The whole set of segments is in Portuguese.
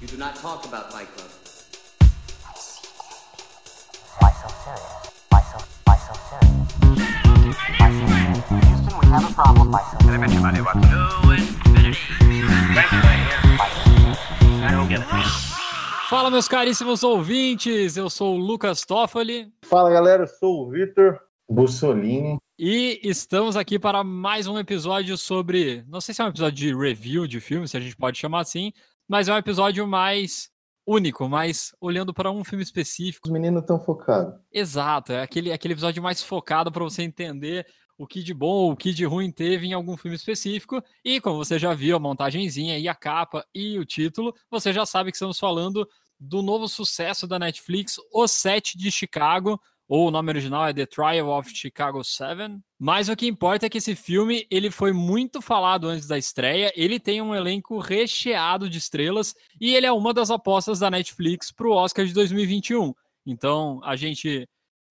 You do not talk about Fight Club. Why so serious? Why so, why so serious? Why so serious? Houston, we have a problem. Why so serious? Fala, meus caríssimos ouvintes, eu sou o Lucas Toffoli Fala galera, eu sou o Vitor Bussolini. e estamos aqui para mais um episódio sobre. Não sei se é um episódio de review de filme, se a gente pode chamar assim, mas é um episódio mais único, mais olhando para um filme específico. Os meninos estão focados. Exato, é aquele, aquele episódio mais focado para você entender o que de bom, o que de ruim teve em algum filme específico. E como você já viu a montagenzinha e a capa e o título, você já sabe que estamos falando do novo sucesso da Netflix, O Sete de Chicago, ou o nome original é The Trial of Chicago 7. Mas o que importa é que esse filme ele foi muito falado antes da estreia, ele tem um elenco recheado de estrelas e ele é uma das apostas da Netflix para o Oscar de 2021. Então a gente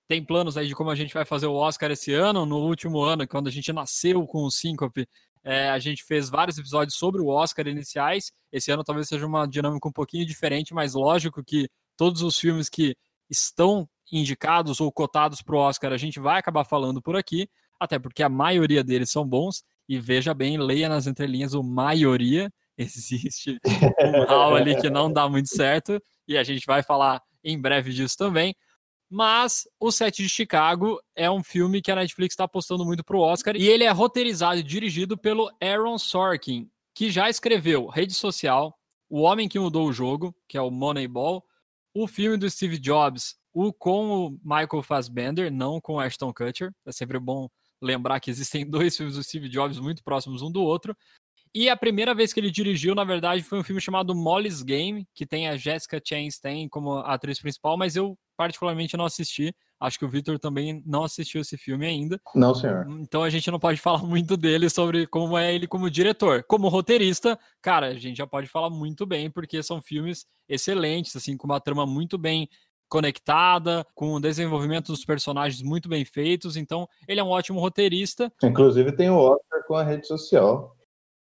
tem planos aí de como a gente vai fazer o Oscar esse ano. No último ano, quando a gente nasceu com o Síncope, é, a gente fez vários episódios sobre o Oscar iniciais. Esse ano talvez seja uma dinâmica um pouquinho diferente, mas lógico que todos os filmes que estão indicados ou cotados para o Oscar a gente vai acabar falando por aqui, até porque a maioria deles são bons. E veja bem, leia nas entrelinhas o maioria. Existe um hall ali que não dá muito certo, e a gente vai falar em breve disso também. Mas O Sete de Chicago é um filme que a Netflix está apostando muito pro Oscar e ele é roteirizado e dirigido pelo Aaron Sorkin, que já escreveu Rede Social, O Homem que Mudou o Jogo, que é o Moneyball, o filme do Steve Jobs, o com o Michael Fassbender, não com o Ashton Kutcher. É sempre bom lembrar que existem dois filmes do Steve Jobs muito próximos um do outro. E a primeira vez que ele dirigiu, na verdade, foi um filme chamado Molly's Game, que tem a Jessica Chastain como atriz principal, mas eu particularmente não assisti. Acho que o Victor também não assistiu esse filme ainda. Não, senhor. Então a gente não pode falar muito dele sobre como é ele como diretor. Como roteirista, cara, a gente já pode falar muito bem, porque são filmes excelentes, assim, com uma trama muito bem conectada, com o desenvolvimento dos personagens muito bem feitos. Então, ele é um ótimo roteirista. Inclusive tem o Oscar com a rede social,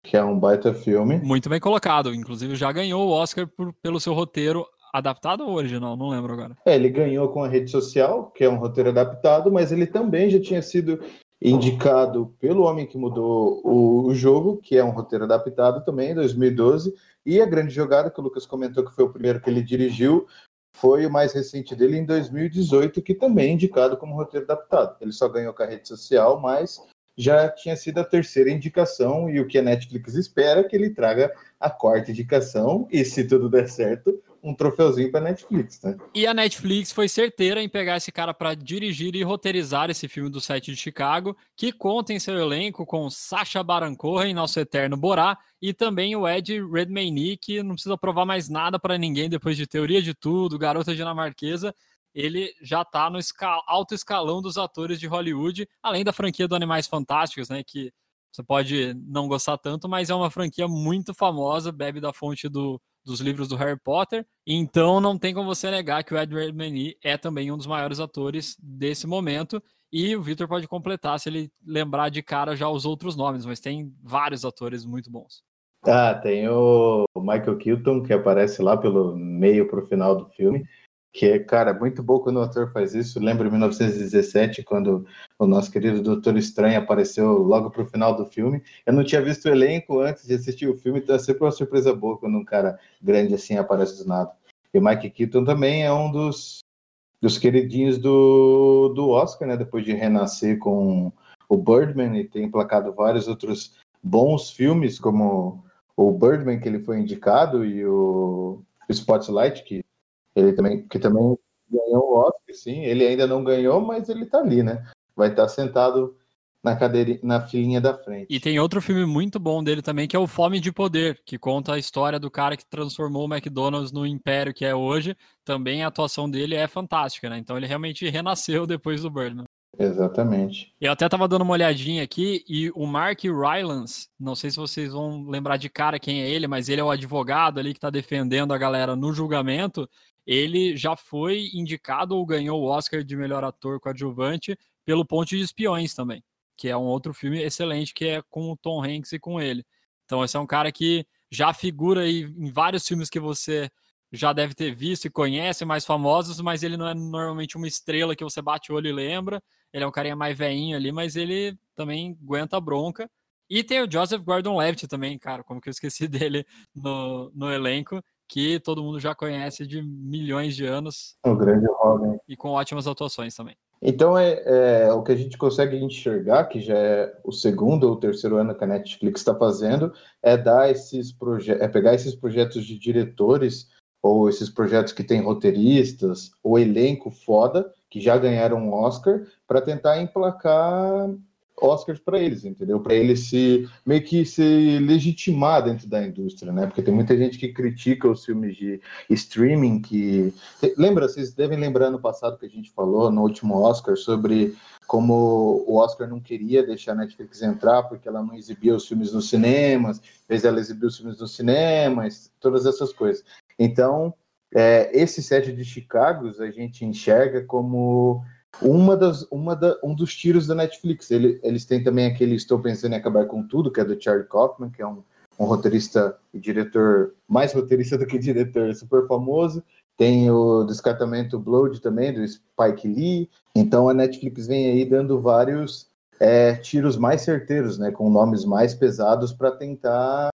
que é um baita filme. Muito bem colocado. Inclusive, já ganhou o Oscar por- pelo seu roteiro adaptado ou original? Não lembro agora. É, ele ganhou com a rede social, que é um roteiro adaptado, mas ele também já tinha sido indicado pelo Homem que Mudou o, o Jogo, que é um roteiro adaptado também, em 2012. E a grande jogada, que o Lucas comentou que foi o primeiro que ele dirigiu, foi o mais recente dele em 2018, que também é indicado como roteiro adaptado. Ele só ganhou rede social, mas já tinha sido a terceira indicação, e o que a Netflix espera é que ele traga a quarta indicação, e se tudo der certo, um troféuzinho para Netflix, né? E a Netflix foi certeira em pegar esse cara para dirigir e roteirizar esse filme do Sete de Chicago, que conta em seu elenco com Sacha Baron Cohen, nosso eterno Borá, e também o Ed Redmayne, que não precisa provar mais nada para ninguém depois de Teoria de Tudo, Garota Dinamarquesa. Ele já está no alto escalão dos atores de Hollywood, além da franquia do Animais Fantásticos, né? Que você pode não gostar tanto, mas é uma franquia muito famosa, bebe da fonte do, dos livros do Harry Potter. Então não tem como você negar que o Ed Redmayne é também um dos maiores atores desse momento. E o Victor pode completar se ele lembrar de cara já os outros nomes, mas tem vários atores muito bons. Ah, tem o Michael Keaton, que aparece lá pelo meio pro final do filme, que é, cara, muito bom quando o ator faz isso. Lembro em 1917, quando o nosso querido Doutor Estranho apareceu logo pro final do filme. Eu não tinha visto o elenco antes de assistir o filme, então é sempre uma surpresa boa quando um cara grande assim aparece do nada. E Mike Keaton também é um dos, dos queridinhos do, do Oscar, né? Depois de renascer com o Birdman e ter emplacado vários outros bons filmes, como o Birdman, que ele foi indicado, e o Spotlight, que ele também, que também ganhou o Oscar, sim. Ele ainda não ganhou, mas ele tá ali, né? Vai estar sentado na cadeira, na filinha da frente. E tem outro filme muito bom dele também, que é o Fome de Poder, que conta a história do cara que transformou o McDonald's no império que é hoje. Também a atuação dele é fantástica, né? Então ele realmente renasceu depois do Birdman. Exatamente. Eu até tava dando uma olhadinha aqui e o Mark Rylance, não sei se vocês vão lembrar de cara quem é ele, mas ele é o advogado ali que tá defendendo a galera no julgamento. Ele já foi indicado ou ganhou o Oscar de melhor ator coadjuvante pelo Ponte de Espiões também, que é um outro filme excelente que é com o Tom Hanks e com ele. Então esse é um cara que já figura aí em vários filmes que você já deve ter visto e conhece, mais famosos, mas ele não é normalmente uma estrela que você bate o olho e lembra. Ele é um carinha mais veinho ali, mas ele também aguenta a bronca. E tem o Joseph Gordon-Levitt também, cara, como que eu esqueci dele no, no elenco, que todo mundo já conhece de milhões de anos. O grande Robin. E com ótimas atuações também. Então é, é, o que a gente consegue enxergar, que já é o segundo ou terceiro ano que a Netflix está fazendo, é dar esses projetos, é pegar esses projetos de diretores ou esses projetos que têm roteiristas ou elenco foda que já ganharam um Oscar para tentar emplacar Oscars para eles, entendeu? Para eles se meio que se legitimar dentro da indústria, né? Porque tem muita gente que critica os filmes de streaming que lembra, vocês devem lembrar no passado que a gente falou no último Oscar sobre como o Oscar não queria deixar a Netflix entrar porque ela não exibia os filmes nos cinemas, fez ela exibir os filmes nos cinemas, todas essas coisas. Então, é, esse set de Chicago a gente enxerga como uma das, uma da, um dos tiros da Netflix. Ele, eles têm também aquele Estou Pensando em Acabar com Tudo, que é do Charlie Kaufman, que é um, um roteirista e diretor, mais roteirista do que diretor, super famoso. Tem o Descartamento Blood também, do Spike Lee. Então a Netflix vem aí dando vários é, tiros mais certeiros, né, com nomes mais pesados para tentar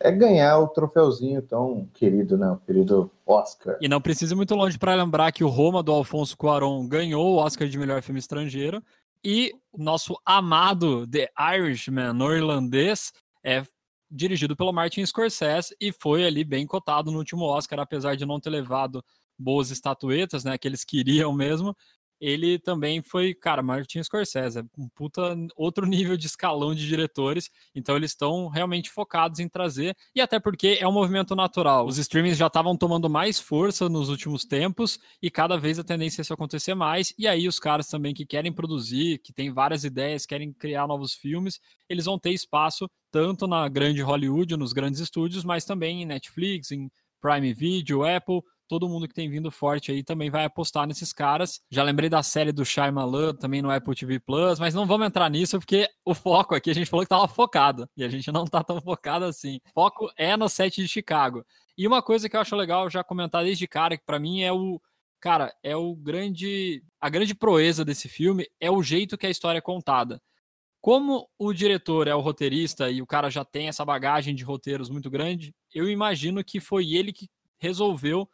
é ganhar o troféuzinho tão querido, né? O querido Oscar. E não precisa ir muito longe para lembrar que o Roma do Alfonso Cuarón ganhou o Oscar de melhor filme estrangeiro e o nosso amado The Irishman, irlandês, é dirigido pelo Martin Scorsese e foi ali bem cotado no último Oscar, apesar de não ter levado boas estatuetas, né, que eles queriam mesmo, ele também foi, cara, Martin Scorsese, um puta outro nível de escalão de diretores, então eles estão realmente focados em trazer, e até porque é um movimento natural. Os streamings já estavam tomando mais força nos últimos tempos, e cada vez a tendência é isso acontecer mais, e aí os caras também que querem produzir, que têm várias ideias, querem criar novos filmes, eles vão ter espaço tanto na grande Hollywood, nos grandes estúdios, mas também em Netflix, em Prime Video, Apple, todo mundo que tem vindo forte aí também vai apostar nesses caras. Já lembrei da série do Shyamalan também no Apple TV Plus, mas não vamos entrar nisso porque o foco aqui a gente falou que tava focado e a gente não tá tão focado assim. O foco é no set de Chicago. E uma coisa que eu acho legal já comentar desde cara que para mim é o cara, é o grande a grande proeza desse filme é o jeito que a história é contada. Como o diretor é o roteirista e o cara já tem essa bagagem de roteiros muito grande, eu imagino que foi ele que resolveu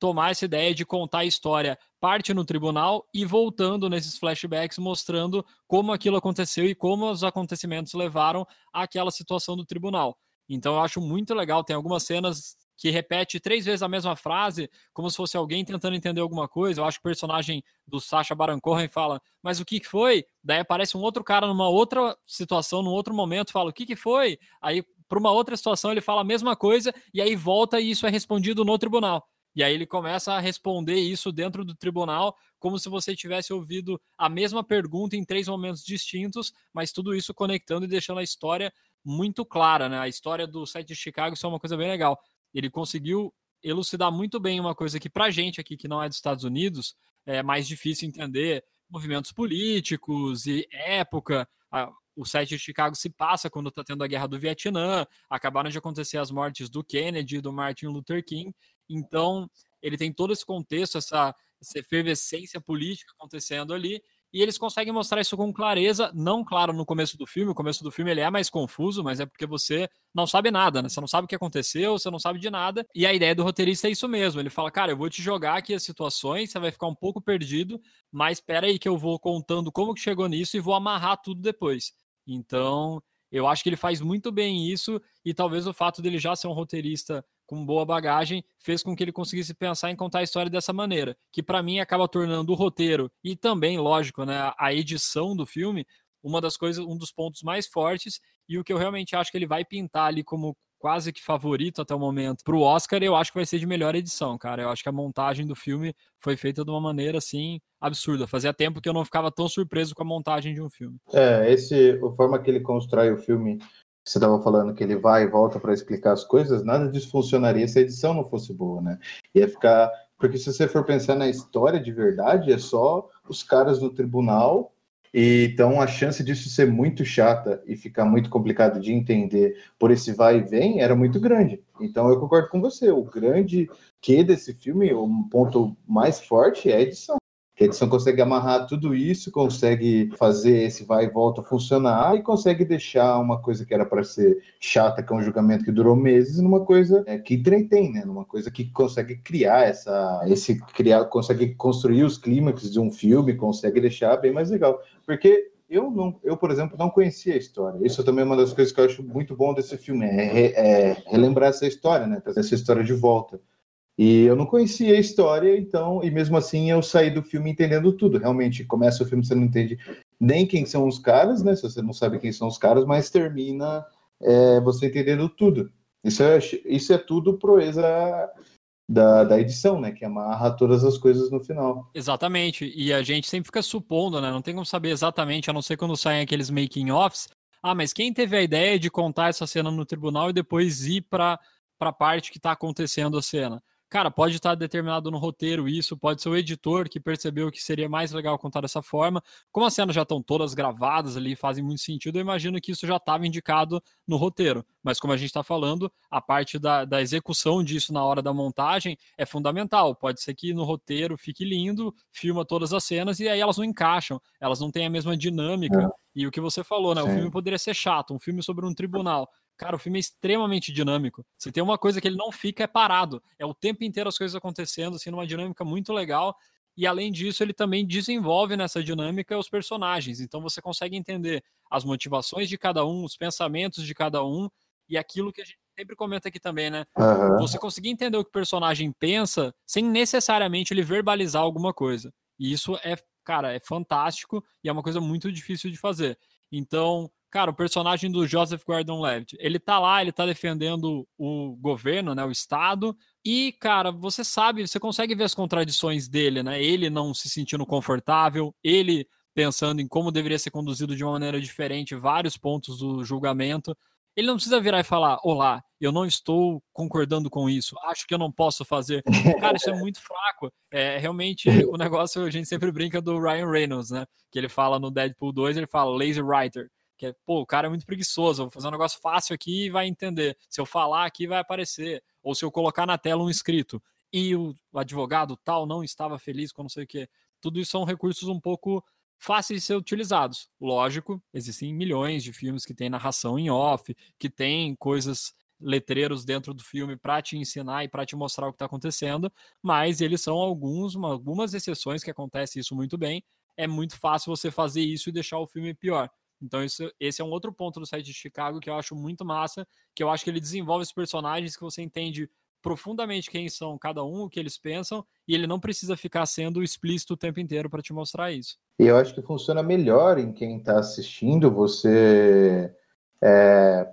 tomar essa ideia de contar a história parte no tribunal e voltando nesses flashbacks mostrando como aquilo aconteceu e como os acontecimentos levaram àquela situação do tribunal. Então eu acho muito legal, tem algumas cenas que repete três vezes a mesma frase, como se fosse alguém tentando entender alguma coisa. Eu acho que o personagem do Sacha Baron Cohen fala, mas o que foi? Daí aparece um outro cara numa outra situação, num outro momento, fala, o que foi? Aí, para uma outra situação, ele fala a mesma coisa, e aí volta e isso é respondido no tribunal. E aí ele começa a responder isso dentro do tribunal, como se você tivesse ouvido a mesma pergunta em três momentos distintos, mas tudo isso conectando e deixando a história muito clara, né? A história do site de Chicago, isso é uma coisa bem legal. Ele conseguiu elucidar muito bem uma coisa que pra gente aqui que não é dos Estados Unidos é mais difícil entender, movimentos políticos e época. O site de Chicago se passa quando está tendo a guerra do Vietnã, acabaram de acontecer as mortes do Kennedy do Martin Luther King, então, ele tem todo esse contexto, essa, essa efervescência política acontecendo ali, e eles conseguem mostrar isso com clareza, não claro no começo do filme, o começo do filme ele é mais confuso, mas é porque você não sabe nada, né? Você não sabe o que aconteceu, você não sabe de nada, e a ideia do roteirista é isso mesmo, ele fala, cara, eu vou te jogar aqui as situações, você vai ficar um pouco perdido, mas espera aí que eu vou contando como que chegou nisso e vou amarrar tudo depois. Então, eu acho que ele faz muito bem isso, e talvez o fato dele já ser um roteirista com boa bagagem, fez com que ele conseguisse pensar em contar a história dessa maneira, que para mim acaba tornando o roteiro e também, lógico, né, a edição do filme uma das coisas, um dos pontos mais fortes e o que eu realmente acho que ele vai pintar ali como quase que favorito até o momento para o Oscar, eu acho que vai ser de melhor edição, cara. Eu acho que a montagem do filme foi feita de uma maneira assim absurda. Fazia tempo que eu não ficava tão surpreso com a montagem de um filme. É, esse, a forma que ele constrói o filme você estava falando que ele vai e volta para explicar as coisas, nada disso funcionaria se a edição não fosse boa, né? Ia ficar. Porque se você for pensar na história de verdade, é só os caras no tribunal E, então a chance disso ser muito chata e ficar muito complicado de entender por esse vai e vem era muito grande. Então eu concordo com você. O grande que desse filme, o ponto mais forte é a edição. A edição consegue amarrar tudo isso, consegue fazer esse vai e volta funcionar e consegue deixar uma coisa que era para ser chata, que é um julgamento que durou meses, numa coisa é, que entretém, né? Numa coisa que consegue criar essa, esse criar, consegue construir os clímax de um filme, consegue deixar bem mais legal. Porque eu não, eu por exemplo não conhecia a história. Isso também é uma das coisas que eu acho muito bom desse filme, é, é relembrar essa história, né? Trazer essa história de volta. E eu não conhecia a história, então, e mesmo assim eu saí do filme entendendo tudo. Realmente, começa o filme, você não entende nem quem são os caras, né? Se você não sabe quem são os caras, mas termina é, você entendendo tudo. Isso é, isso é tudo proeza da, da edição, né? Que amarra todas as coisas no final. Exatamente. E a gente sempre fica supondo, né? Não tem como saber exatamente, a não ser quando saem aqueles making-offs. Ah, mas quem teve a ideia de contar essa cena no tribunal e depois ir para a parte que está acontecendo a cena? Cara, pode estar determinado no roteiro isso, pode ser o editor que percebeu que seria mais legal contar dessa forma. Como as cenas já estão todas gravadas ali, fazem muito sentido, eu imagino que isso já estava indicado no roteiro. Mas como a gente está falando, a parte da, da execução disso na hora da montagem é fundamental. Pode ser que no roteiro fique lindo, filma todas as cenas e aí elas não encaixam, elas não têm a mesma dinâmica. É. E o que você falou, né? Sim. O filme poderia ser chato, um filme sobre um tribunal. Cara, o filme é extremamente dinâmico. Se tem uma coisa que ele não fica, é parado. É o tempo inteiro as coisas acontecendo, assim, numa dinâmica muito legal. E além disso, ele também desenvolve nessa dinâmica os personagens. Então você consegue entender as motivações de cada um, os pensamentos de cada um e aquilo que a gente sempre comenta aqui também, né? Uhum. Você conseguir entender o que o personagem pensa sem necessariamente ele verbalizar alguma coisa. E isso é, cara, é fantástico e é uma coisa muito difícil de fazer. Então, Cara, o personagem do Joseph Gordon-Levitt, ele tá lá, ele tá defendendo o governo, né, o Estado, e, cara, você sabe, você consegue ver as contradições dele, né? Ele não se sentindo confortável, ele pensando em como deveria ser conduzido de uma maneira diferente vários pontos do julgamento. Ele não precisa virar e falar: Olá, eu não estou concordando com isso, acho que eu não posso fazer. Cara, isso é muito fraco. É realmente o negócio, a gente sempre brinca do Ryan Reynolds, né? Que ele fala no Deadpool 2, ele fala lazy writer que é, pô, o cara é muito preguiçoso, vou fazer um negócio fácil aqui e vai entender. Se eu falar aqui, vai aparecer. Ou se eu colocar na tela um escrito e o advogado tal não estava feliz com não sei o que. Tudo isso são recursos um pouco fáceis de ser utilizados. Lógico, existem milhões de filmes que têm narração em off, que tem coisas letreiros dentro do filme para te ensinar e para te mostrar o que está acontecendo, mas eles são alguns, uma, algumas exceções que acontece isso muito bem. É muito fácil você fazer isso e deixar o filme pior. Então, isso, esse é um outro ponto do site de Chicago que eu acho muito massa, que eu acho que ele desenvolve os personagens que você entende profundamente quem são cada um, o que eles pensam, e ele não precisa ficar sendo explícito o tempo inteiro para te mostrar isso. E eu acho que funciona melhor em quem está assistindo, você, é,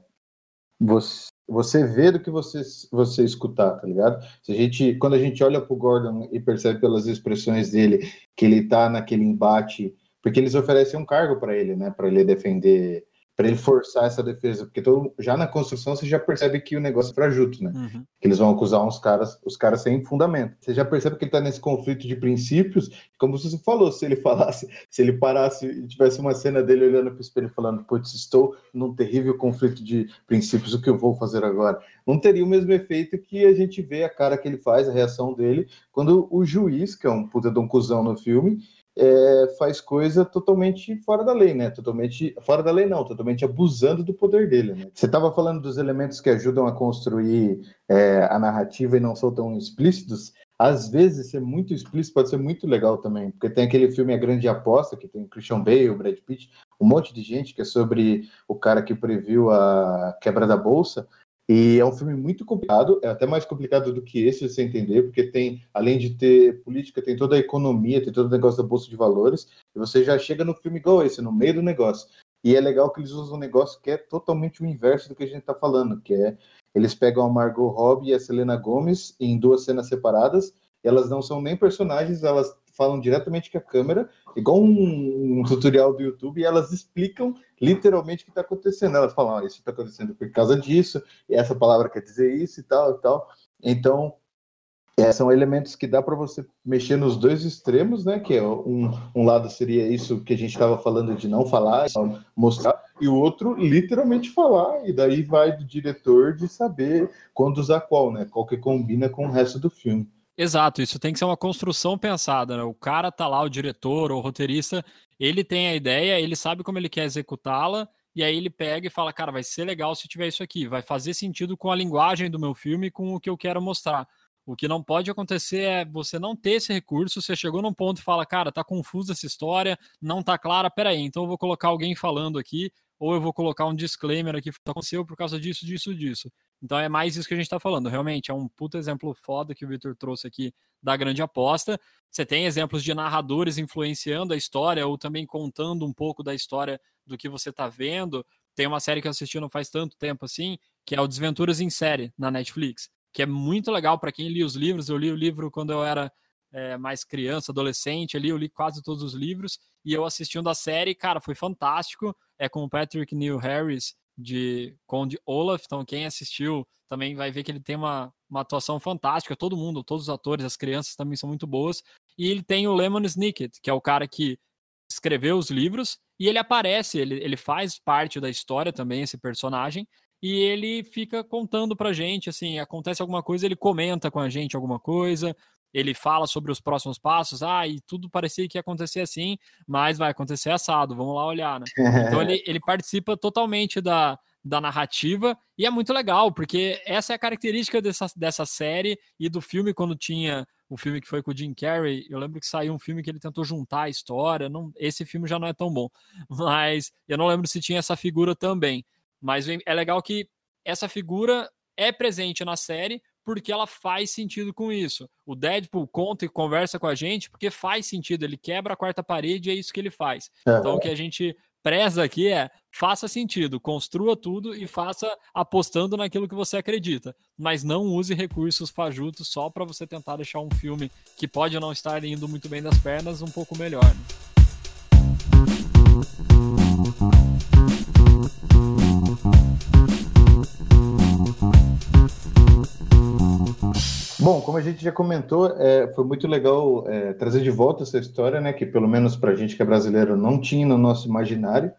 você você vê do que você, você escutar, tá ligado? Se a gente, quando a gente olha pro Gordon e percebe pelas expressões dele que ele tá naquele embate porque eles oferecem um cargo para ele, né, para ele defender, para ele forçar essa defesa, porque todo, já na construção você já percebe que o negócio é frajuto, né? Uhum. Que eles vão acusar uns caras, os caras sem fundamento. Você já percebe que ele tá nesse conflito de princípios, como você falou, se ele falasse, se ele parasse e tivesse uma cena dele olhando para o espelho falando, putz, estou num terrível conflito de princípios, o que eu vou fazer agora? Não teria o mesmo efeito que a gente vê a cara que ele faz, a reação dele, quando o juiz, que é um puta de um cuzão no filme, é, faz coisa totalmente fora da lei, né? Totalmente fora da lei, não, totalmente abusando do poder dele. Né? Você estava falando dos elementos que ajudam a construir é, a narrativa e não são tão explícitos. Às vezes, ser muito explícito pode ser muito legal também, porque tem aquele filme A Grande Aposta, que tem Christian Bale, Brad Pitt, um monte de gente que é sobre o cara que previu a quebra da bolsa. E é um filme muito complicado, é até mais complicado do que esse, você entender, porque tem, além de ter política, tem toda a economia, tem todo o negócio da Bolsa de Valores, e você já chega no filme igual esse, no meio do negócio. E é legal que eles usam um negócio que é totalmente o inverso do que a gente está falando, que é eles pegam a Margot Robbie e a Selena Gomez em duas cenas separadas, elas não são nem personagens, elas falam diretamente com a câmera, igual um, um tutorial do YouTube, e elas explicam literalmente o que está acontecendo. Elas falam, oh, isso está acontecendo por causa disso, e essa palavra quer dizer isso e tal e tal. Então, É, são elementos que dá para você mexer nos dois extremos, né? Que é um, um lado seria isso que a gente estava falando de não falar, mostrar, e o outro literalmente falar, e daí vai do diretor de saber quando usar qual, né? Qual que combina com o resto do filme. Exato, isso tem que ser uma construção pensada, né? O cara tá lá, o diretor ou roteirista, ele tem a ideia, ele sabe como ele quer executá-la, e aí ele pega e fala, cara, vai ser legal se tiver isso aqui, vai fazer sentido com a linguagem do meu filme, com o que eu quero mostrar. O que não pode acontecer é você não ter esse recurso, você chegou num ponto e fala, cara, tá confusa essa história, não tá clara, peraí, então eu vou colocar alguém falando aqui, ou eu vou colocar um disclaimer aqui, aconteceu por causa disso, disso, disso. Então é mais isso que a gente tá falando. Realmente, é um puto exemplo foda que o Victor trouxe aqui da grande aposta. Você tem exemplos de narradores influenciando a história ou também contando um pouco da história do que você tá vendo. Tem uma série que eu assisti não faz tanto tempo assim, que é o Desventuras em Série, na Netflix que é muito legal para quem lia os livros. Eu li o livro quando eu era é, mais criança, adolescente, ali eu li quase todos os livros e eu assistindo a série, cara, foi fantástico. É com o Patrick Neil Harris de Conde Olaf, então quem assistiu também vai ver que ele tem uma, uma atuação fantástica. Todo mundo, todos os atores, as crianças também são muito boas. E ele tem o Lemon Snicket, que é o cara que escreveu os livros e ele aparece, ele, ele faz parte da história também, esse personagem e ele fica contando pra gente, assim, acontece alguma coisa, ele comenta com a gente alguma coisa, ele fala sobre os próximos passos, ah, e tudo parecia que ia acontecer assim, mas vai acontecer assado, vamos lá olhar, né? Então ele, ele participa totalmente da, da narrativa e é muito legal, porque essa é a característica dessa, dessa série e do filme quando tinha o filme que foi com o Jim Carrey, eu lembro que saiu um filme que ele tentou juntar a história, não, esse filme já não é tão bom, mas eu não lembro se tinha essa figura também. Mas é legal que essa figura é presente na série porque ela faz sentido com isso. O Deadpool conta e conversa com a gente porque faz sentido, ele quebra a quarta parede e é isso que ele faz. Uhum. Então o que a gente preza aqui é faça sentido, construa tudo e faça apostando naquilo que você acredita, mas não use recursos fajutos só para você tentar deixar um filme que pode não estar indo muito bem das pernas um pouco melhor. Né? Bom, como a gente já comentou, é, foi muito legal é, trazer de volta essa história, né? Que pelo menos para a gente que é brasileiro não tinha no nosso imaginário.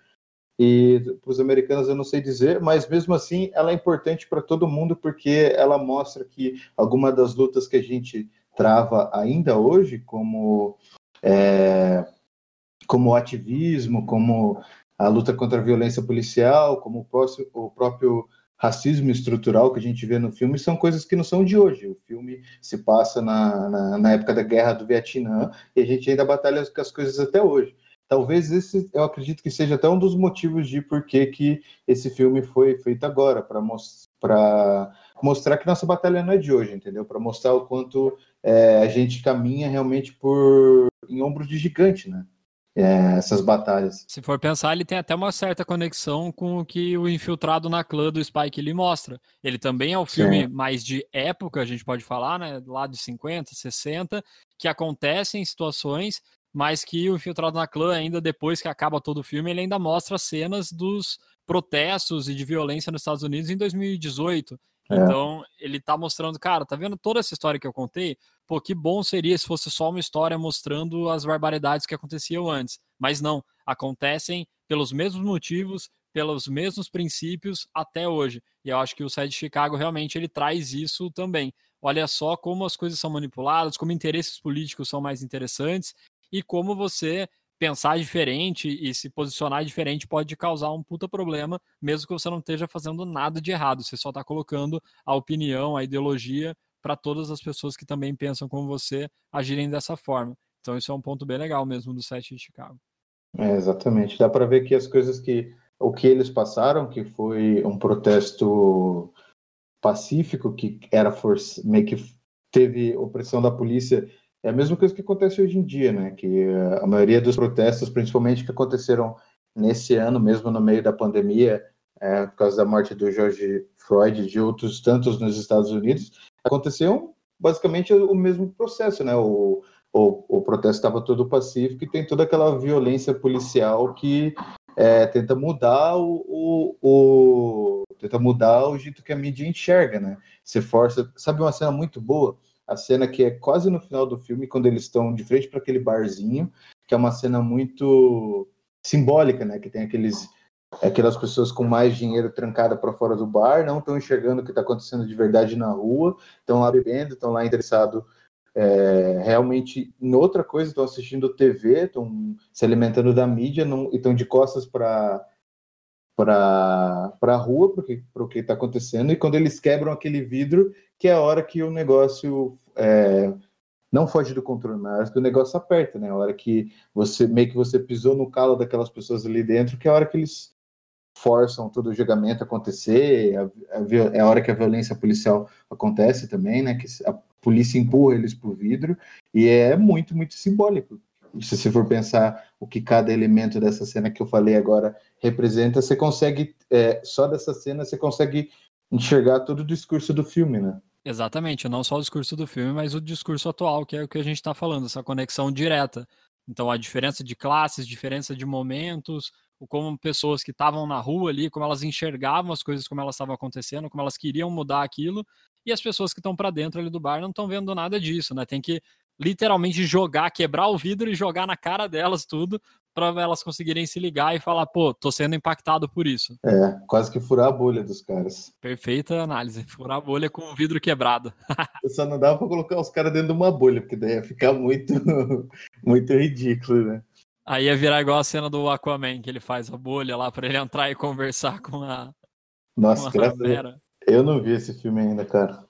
E para os americanos eu não sei dizer, mas mesmo assim ela é importante para todo mundo porque ela mostra que alguma das lutas que a gente trava ainda hoje, como é, como ativismo, como a luta contra a violência policial, como o, próximo, o próprio racismo estrutural que a gente vê no filme são coisas que não são de hoje. O filme se passa na, na, na, época da guerra do Vietnã e a gente ainda batalha com as coisas até hoje. Talvez esse, eu acredito que seja até um dos motivos de por que, que esse filme foi feito agora, para mostrar mostrar que nossa batalha não é de hoje, entendeu? Para mostrar o quanto é, a gente caminha realmente por em ombros de gigante, né? É, essas batalhas. Se for pensar, ele tem até uma certa conexão com o que o Infiltrado na Clã do Spike Lee mostra. Ele também é um filme Sim. mais de época, a gente pode falar, né? Lá de 50, 60, que acontecem situações, mas que o Infiltrado na Clã, ainda depois que acaba todo o filme, ele ainda mostra cenas dos protestos e de violência nos Estados Unidos em 2018. É. Então, ele tá mostrando, cara, tá vendo toda essa história que eu contei? Pô, que bom seria se fosse só uma história mostrando as barbaridades que aconteciam antes. Mas não, acontecem pelos mesmos motivos, pelos mesmos princípios até hoje. E eu acho que o Sede de Chicago realmente ele traz isso também. Olha só como as coisas são manipuladas, como interesses políticos são mais interessantes e como você pensar diferente e se posicionar diferente pode causar um puta problema, mesmo que você não esteja fazendo nada de errado, você só está colocando a opinião, a ideologia para todas as pessoas que também pensam como você agirem dessa forma. Então isso é um ponto bem legal mesmo do set de Chicago. É, exatamente. Dá para ver que as coisas que o que eles passaram, que foi um protesto pacífico, que era força, meio que teve opressão da polícia é a mesma coisa que acontece hoje em dia, né? Que a maioria dos protestos, principalmente que aconteceram nesse ano, mesmo no meio da pandemia, é, por causa da morte do George Floyd e de outros tantos nos Estados Unidos, aconteceu basicamente o mesmo processo, né? O, o, o protesto estava todo pacífico e tem toda aquela violência policial que é, tenta mudar o, o, o, tenta mudar o jeito que a mídia enxerga, né? Você força, sabe uma cena muito boa a cena que é quase no final do filme, quando eles estão de frente para aquele barzinho, que é uma cena muito simbólica, né? Que tem aqueles aquelas pessoas com mais dinheiro trancada para fora do bar, não estão enxergando o que está acontecendo de verdade na rua, estão lá bebendo, estão lá interessados é, realmente em outra coisa, estão assistindo TV, estão se alimentando da mídia não, e estão de costas para para a rua para o que está acontecendo e quando eles quebram aquele vidro que é a hora que o negócio é, não foge do controle, mas é que o negócio aperta, né? A hora que você meio que você pisou no calo daquelas pessoas ali dentro, que é a hora que eles forçam todo o julgamento acontecer, a, a, é a hora que a violência policial acontece também, né? Que a polícia empurra eles pro vidro e é muito, muito simbólico. Se você for pensar o que cada elemento dessa cena que eu falei agora representa, você consegue, é, só dessa cena, você consegue enxergar todo o discurso do filme, né? Exatamente, não só o discurso do filme, mas o discurso atual, que é o que a gente está falando, essa conexão direta. Então, a diferença de classes, diferença de momentos, como pessoas que estavam na rua ali, como elas enxergavam as coisas como elas estavam acontecendo, como elas queriam mudar aquilo, e as pessoas que estão para dentro ali do bar não estão vendo nada disso, né? Tem que literalmente jogar, quebrar o vidro e jogar na cara delas tudo para elas conseguirem se ligar e falar, pô, tô sendo impactado por isso. É, quase que furar a bolha dos caras. Perfeita análise, furar a bolha com o vidro quebrado. Só não dava para colocar os caras dentro de uma bolha, porque daí ia ficar muito, muito ridículo, né? Aí ia virar igual a cena do Aquaman, que ele faz a bolha lá para ele entrar e conversar com a. Nossa, com a eu não vi esse filme ainda, cara.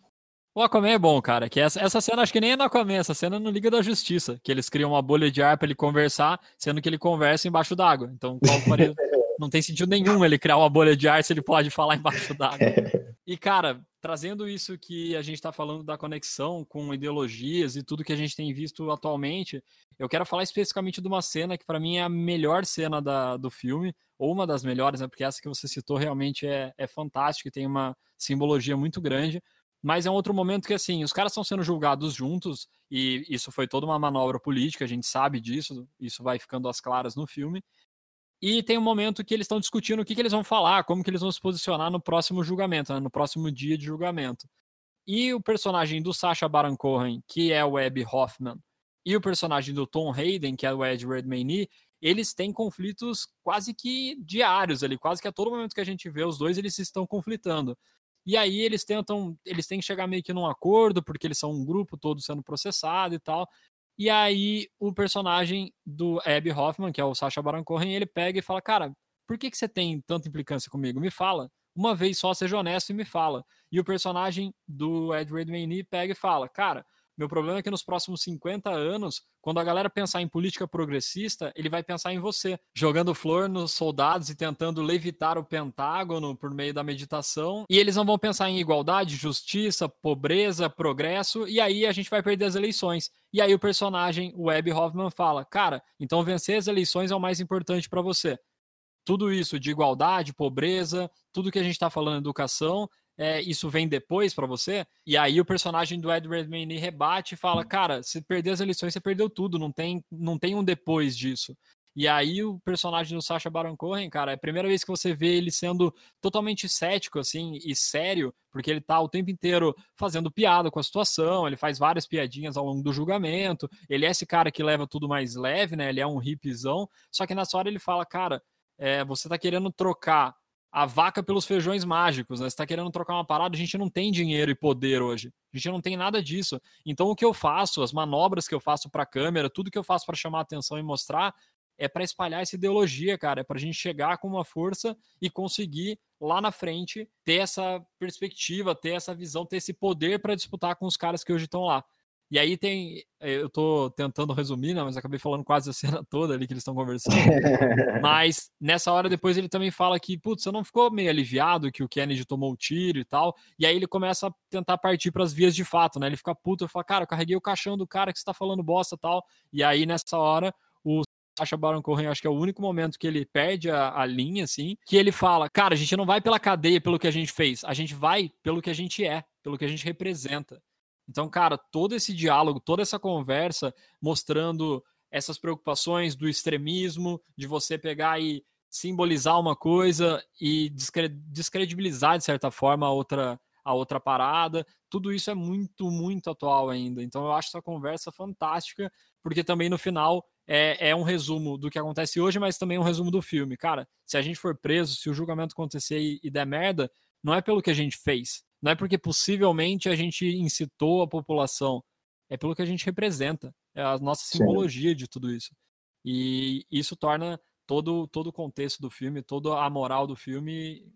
O Aquaman é bom, cara. Que essa, essa cena acho que nem é no Aquaman, essa cena é no Liga da Justiça, que eles criam uma bolha de ar para ele conversar, sendo que ele conversa embaixo d'água. Então, faria... não tem sentido nenhum ele criar uma bolha de ar se ele pode falar embaixo d'água. E, cara, trazendo isso que a gente está falando da conexão com ideologias e tudo que a gente tem visto atualmente, eu quero falar especificamente de uma cena que, para mim, é a melhor cena da, do filme, ou uma das melhores, né? Porque essa que você citou realmente é, é fantástica e tem uma simbologia muito grande mas é um outro momento que, assim, os caras estão sendo julgados juntos, e isso foi toda uma manobra política, a gente sabe disso, isso vai ficando às claras no filme. E tem um momento que eles estão discutindo o que, que, eles vão falar, como que eles vão se posicionar no próximo julgamento, né, no próximo dia de julgamento. E o personagem do Sacha Baron Cohen, que é o Abby Hoffman, e o personagem do Tom Hayden, que é o Ed Redmayne, eles têm conflitos quase que diários ali, quase que a todo momento que a gente vê os dois, eles estão conflitando. E aí eles tentam, eles têm que chegar meio que num acordo, porque eles são um grupo todo sendo processado e tal. E aí o personagem do Abby Hoffman, que é o Sacha Baron Cohen, ele pega e fala: "Cara, por que que você tem tanta implicância comigo? Me fala. Uma vez só, seja honesto e me fala". E o personagem do Ed Redmayne pega e fala: "Cara, meu problema é que nos próximos 50 anos, quando a galera pensar em política progressista, ele vai pensar em você, jogando flor nos soldados e tentando levitar o Pentágono por meio da meditação. E eles não vão pensar em igualdade, justiça, pobreza, progresso, e aí a gente vai perder as eleições. E aí o personagem, o Webb Hoffman, fala: Cara, então vencer as eleições é o mais importante para você tudo isso de igualdade, pobreza, tudo que a gente está falando educação, é, isso vem depois para você? E aí o personagem do Ed Redmayne rebate e fala, cara, se perder as eleições, você perdeu tudo, não tem, não tem um depois disso. E aí o personagem do Sacha Baron Cohen, cara, é a primeira vez que você vê ele sendo totalmente cético, assim, e sério, porque ele tá o tempo inteiro fazendo piada com a situação, ele faz várias piadinhas ao longo do julgamento, ele é esse cara que leva tudo mais leve, né, ele é um hipzão, só que nessa hora ele fala, cara, é, você tá querendo trocar a vaca pelos feijões mágicos, né? Você está querendo trocar uma parada, a gente não tem dinheiro e poder hoje. A gente não tem nada disso. Então o que eu faço, as manobras que eu faço para a câmera, tudo que eu faço para chamar atenção e mostrar é para espalhar essa ideologia, cara, é para a gente chegar com uma força e conseguir lá na frente ter essa perspectiva, ter essa visão, ter esse poder para disputar com os caras que hoje estão lá. E aí tem. Eh, eu tô tentando resumir, né, mas acabei falando quase a cena toda ali que eles estão conversando. mas nessa hora depois ele também fala que, putz, você não ficou meio aliviado que o Kennedy tomou o tiro e tal. E aí ele começa a tentar partir para as vias de fato, né? Ele fica puto e fala, cara, eu carreguei o caixão do cara que está falando bosta e tal. E aí nessa hora o Sacha Baron Cohen, acho que é o único momento que ele perde a, a, linha, assim, que ele fala, cara, a gente não vai pela cadeia pelo que a gente fez, a gente vai pelo que a gente é, pelo que a gente representa. Então, cara, todo esse diálogo, toda essa conversa mostrando essas preocupações do extremismo, de você pegar e simbolizar uma coisa e descredibilizar, de certa forma, a outra, a outra parada. Tudo isso é muito, muito atual ainda. Então eu acho essa conversa fantástica, porque também no final é, é um resumo do que acontece hoje, mas também um resumo do filme. Cara, se a gente for preso, se o julgamento acontecer e, e der merda, não é pelo que a gente fez. Não é porque possivelmente a gente incitou a população. É pelo que a gente representa. É a nossa simbologia Sim. de tudo isso. E isso torna todo, todo o contexto do filme, toda a moral do filme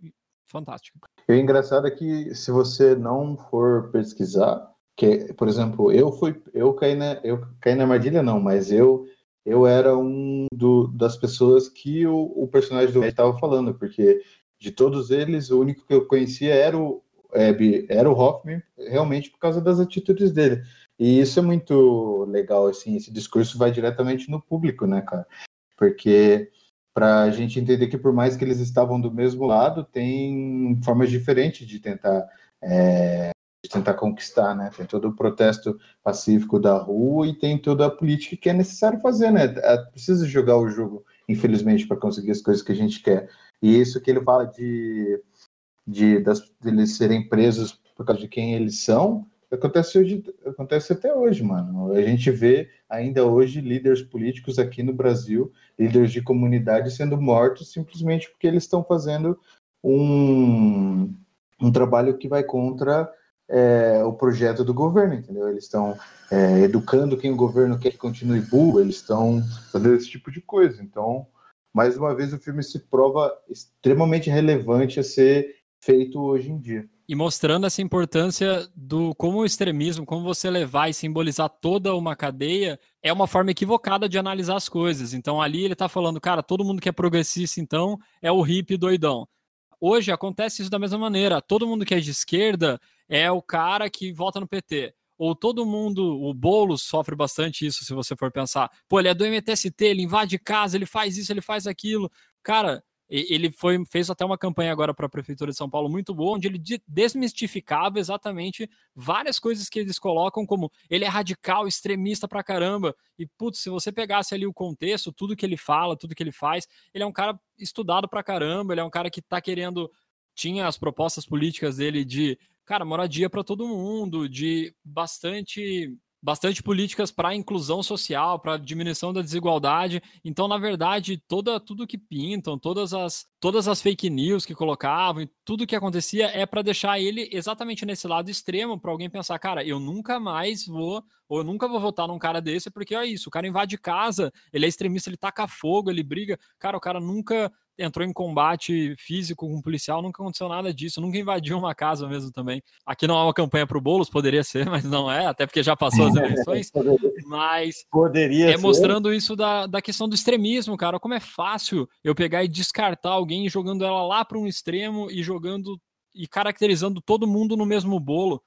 fantástico. E o engraçado é que se você não for pesquisar, que, por exemplo, eu fui, eu caí na, eu caí na armadilha não, mas eu eu era um do, das pessoas que o, o personagem do Ed estava falando, porque de todos eles, o único que eu conhecia era o, é, era o Hoffman, realmente por causa das atitudes dele. E isso é muito legal, assim, esse discurso vai diretamente no público, né, cara? Porque para a gente entender que por mais que eles estavam do mesmo lado, tem formas diferentes de tentar é, de tentar conquistar, né? Tem todo o protesto pacífico da rua e tem toda a política que é necessário fazer, né? É, precisa jogar o jogo, infelizmente, para conseguir as coisas que a gente quer. E isso que ele fala de, de das, eles serem presos por causa de quem eles são, acontece hoje, acontece até hoje, mano. A gente vê ainda hoje líderes políticos aqui no Brasil, líderes de comunidade sendo mortos simplesmente porque eles estão fazendo um, um trabalho que vai contra é, o projeto do governo, entendeu? Eles estão é, educando quem o governo quer que continue burro, eles estão fazendo esse tipo de coisa. Então, mais uma vez, o filme se prova extremamente relevante a ser feito hoje em dia. E mostrando essa importância do como o extremismo, como você levar e simbolizar toda uma cadeia, é uma forma equivocada de analisar as coisas. Então ali ele está falando, cara, todo mundo que é progressista, então, é o hippie doidão. Hoje acontece isso da mesma maneira. Todo mundo que é de esquerda é o cara que vota no PT. Ou todo mundo, o Boulos sofre bastante isso, se você for pensar. Pô, ele é do MTST, ele invade casa, ele faz isso, ele faz aquilo. Cara, ele foi, fez até uma campanha agora para a Prefeitura de São Paulo muito boa, onde ele desmistificava exatamente várias coisas que eles colocam como ele é radical, extremista pra caramba. E, putz, se você pegasse ali o contexto, tudo que ele fala, tudo que ele faz, ele é um cara estudado pra caramba, ele é um cara que tá querendo. Tinha as propostas políticas dele de, cara, moradia para todo mundo, de bastante bastante políticas para inclusão social, para diminuição da desigualdade. Então, na verdade, toda tudo que pintam, todas as todas as fake news que colocavam, tudo que acontecia é para deixar ele exatamente nesse lado extremo, para alguém pensar, cara, eu nunca mais vou ou eu nunca vou votar num cara desse, porque é isso, o cara invade casa, ele é extremista, ele taca fogo, ele briga. Cara, o cara nunca entrou em combate físico com um policial, nunca aconteceu nada disso, nunca invadiu uma casa mesmo também. Aqui não é uma campanha para o Boulos, poderia ser, mas não é, até porque já passou as eleições. mas poderia é ser. mostrando isso da, da questão do extremismo, cara. Como é fácil eu pegar e descartar alguém jogando ela lá para um extremo e jogando e caracterizando todo mundo no mesmo bolo.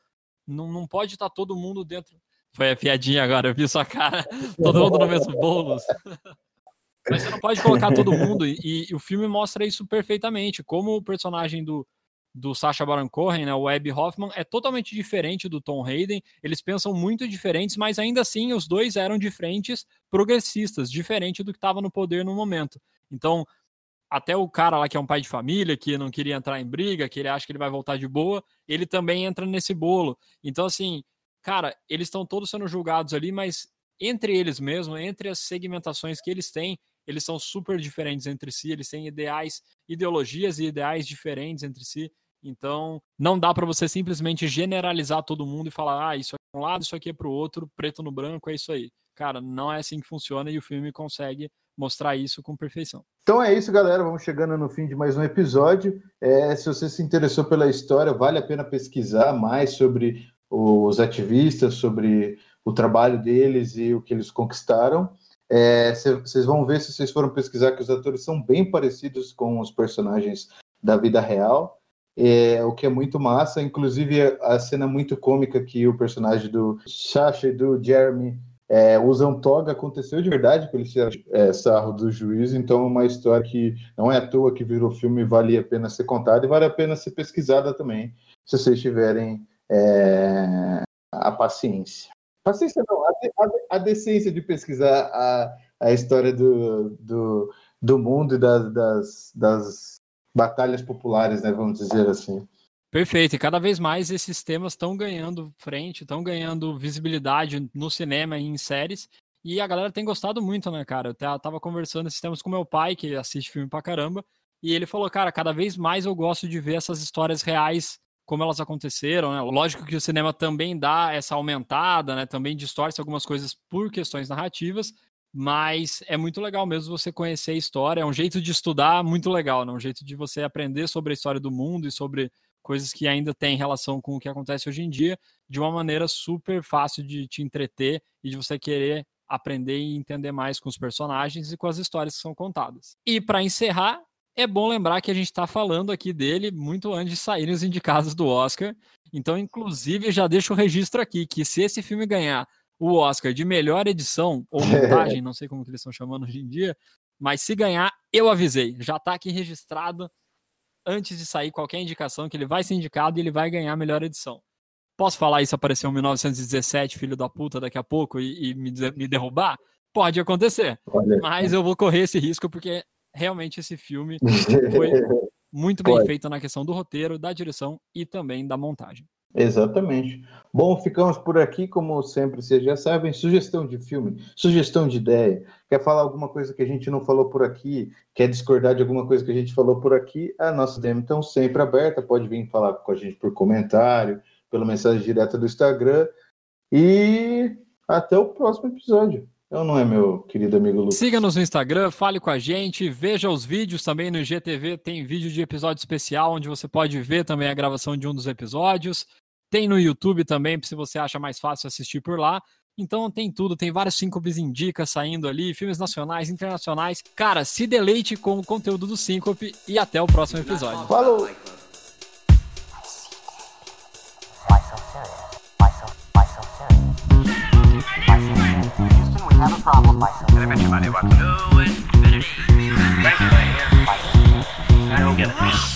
Não, não pode estar tá todo mundo dentro. Foi a piadinha agora, eu vi sua cara. Todo mundo no mesmo bolo. Mas você não pode colocar todo mundo, e, e, o filme mostra isso perfeitamente, como o personagem do, do Sacha Baron Cohen, né, o Abby Hoffman, é totalmente diferente do Tom Hayden, eles pensam muito diferentes, mas ainda assim os dois eram de frentes progressistas, diferente do que estava no poder no momento. Então, até o cara lá que é um pai de família, que não queria entrar em briga, que ele acha que ele vai voltar de boa, ele também entra nesse bolo. Então, assim, cara, eles estão todos sendo julgados ali, mas entre eles mesmos, entre as segmentações que eles têm, eles são super diferentes entre si, eles têm ideais, ideologias e ideais diferentes entre si. Então, não dá para você simplesmente generalizar todo mundo e falar, ah, isso aqui é um lado, isso aqui é para o outro, preto no branco, é isso aí. Cara, não é assim que funciona e o filme consegue mostrar isso com perfeição. Então é isso, galera. Vamos chegando no fim de mais um episódio. É, se você se interessou pela história, vale a pena pesquisar mais sobre os ativistas, sobre o trabalho deles e o que eles conquistaram. Vocês é, vão ver se vocês foram pesquisar que os atores são bem parecidos com os personagens da vida real, é, o que é muito massa. Inclusive a cena muito cômica que o personagem do Sasha e do Jeremy é, usam toga aconteceu de verdade, que eles tiraram é, sarro do juiz. Então é uma história que não é à toa que virou filme, vale a pena ser contada e vale a pena ser pesquisada também, se vocês tiverem é, a paciência. Paciência não, a, a, a, decência de pesquisar a, a história do, do, do mundo e das, das, das batalhas populares, né, vamos dizer assim. Perfeito, e cada vez mais esses temas estão ganhando frente, estão ganhando visibilidade no cinema e em séries, e a galera tem gostado muito, né, cara? Eu tava conversando esses temas com meu pai, que assiste filme pra caramba, e ele falou, cara, cada vez mais eu gosto de ver essas histórias reais como elas aconteceram, né? Lógico que o cinema também dá essa aumentada, né? Também distorce algumas coisas por questões narrativas, mas é muito legal mesmo você conhecer a história, é um jeito de estudar muito legal, né? Um jeito de você aprender sobre a história do mundo e sobre coisas que ainda têm relação com o que acontece hoje em dia, de uma maneira super fácil de te entreter e de você querer aprender e entender mais com os personagens e com as histórias que são contadas. E para encerrar, é bom lembrar que a gente está falando aqui dele muito antes de saírem os indicados do Oscar. Então, inclusive, já deixo o registro aqui que se esse filme ganhar o Oscar de melhor edição ou montagem, não sei como que eles estão chamando hoje em dia, mas se ganhar, eu avisei. Já está aqui registrado antes de sair qualquer indicação que ele vai ser indicado e ele vai ganhar a melhor edição. Posso falar isso aparecer em 1917, filho da puta, daqui a pouco e, e me, me, derrubar? Pode acontecer. Olha. Mas eu vou correr esse risco porque realmente esse filme foi muito bem Pode. feito na questão do roteiro, da direção e também da montagem. Exatamente. Bom, ficamos por aqui, como sempre, vocês já sabem, sugestão de filme, sugestão de ideia, quer falar alguma coisa que a gente não falou por aqui, quer discordar de alguma coisa que a gente falou por aqui, a nossa DM está sempre aberta, pode vir falar com a gente por comentário, pela mensagem direta do Instagram, e até o próximo episódio. Então não é meu querido amigo Lucas. Siga-nos no Instagram, fale com a gente, veja os vídeos também no IGTV, tem vídeo de episódio especial onde você pode ver também a gravação de um dos episódios. Tem no YouTube também, se você acha mais fácil assistir por lá. Então tem tudo, tem vários síncopes indicas saindo ali, filmes nacionais, internacionais. Cara, se deleite com o conteúdo do Síncope e até o próximo episódio. Falou! Have a problem myself. I bet you money about to infinity. Thank you, I don't get it.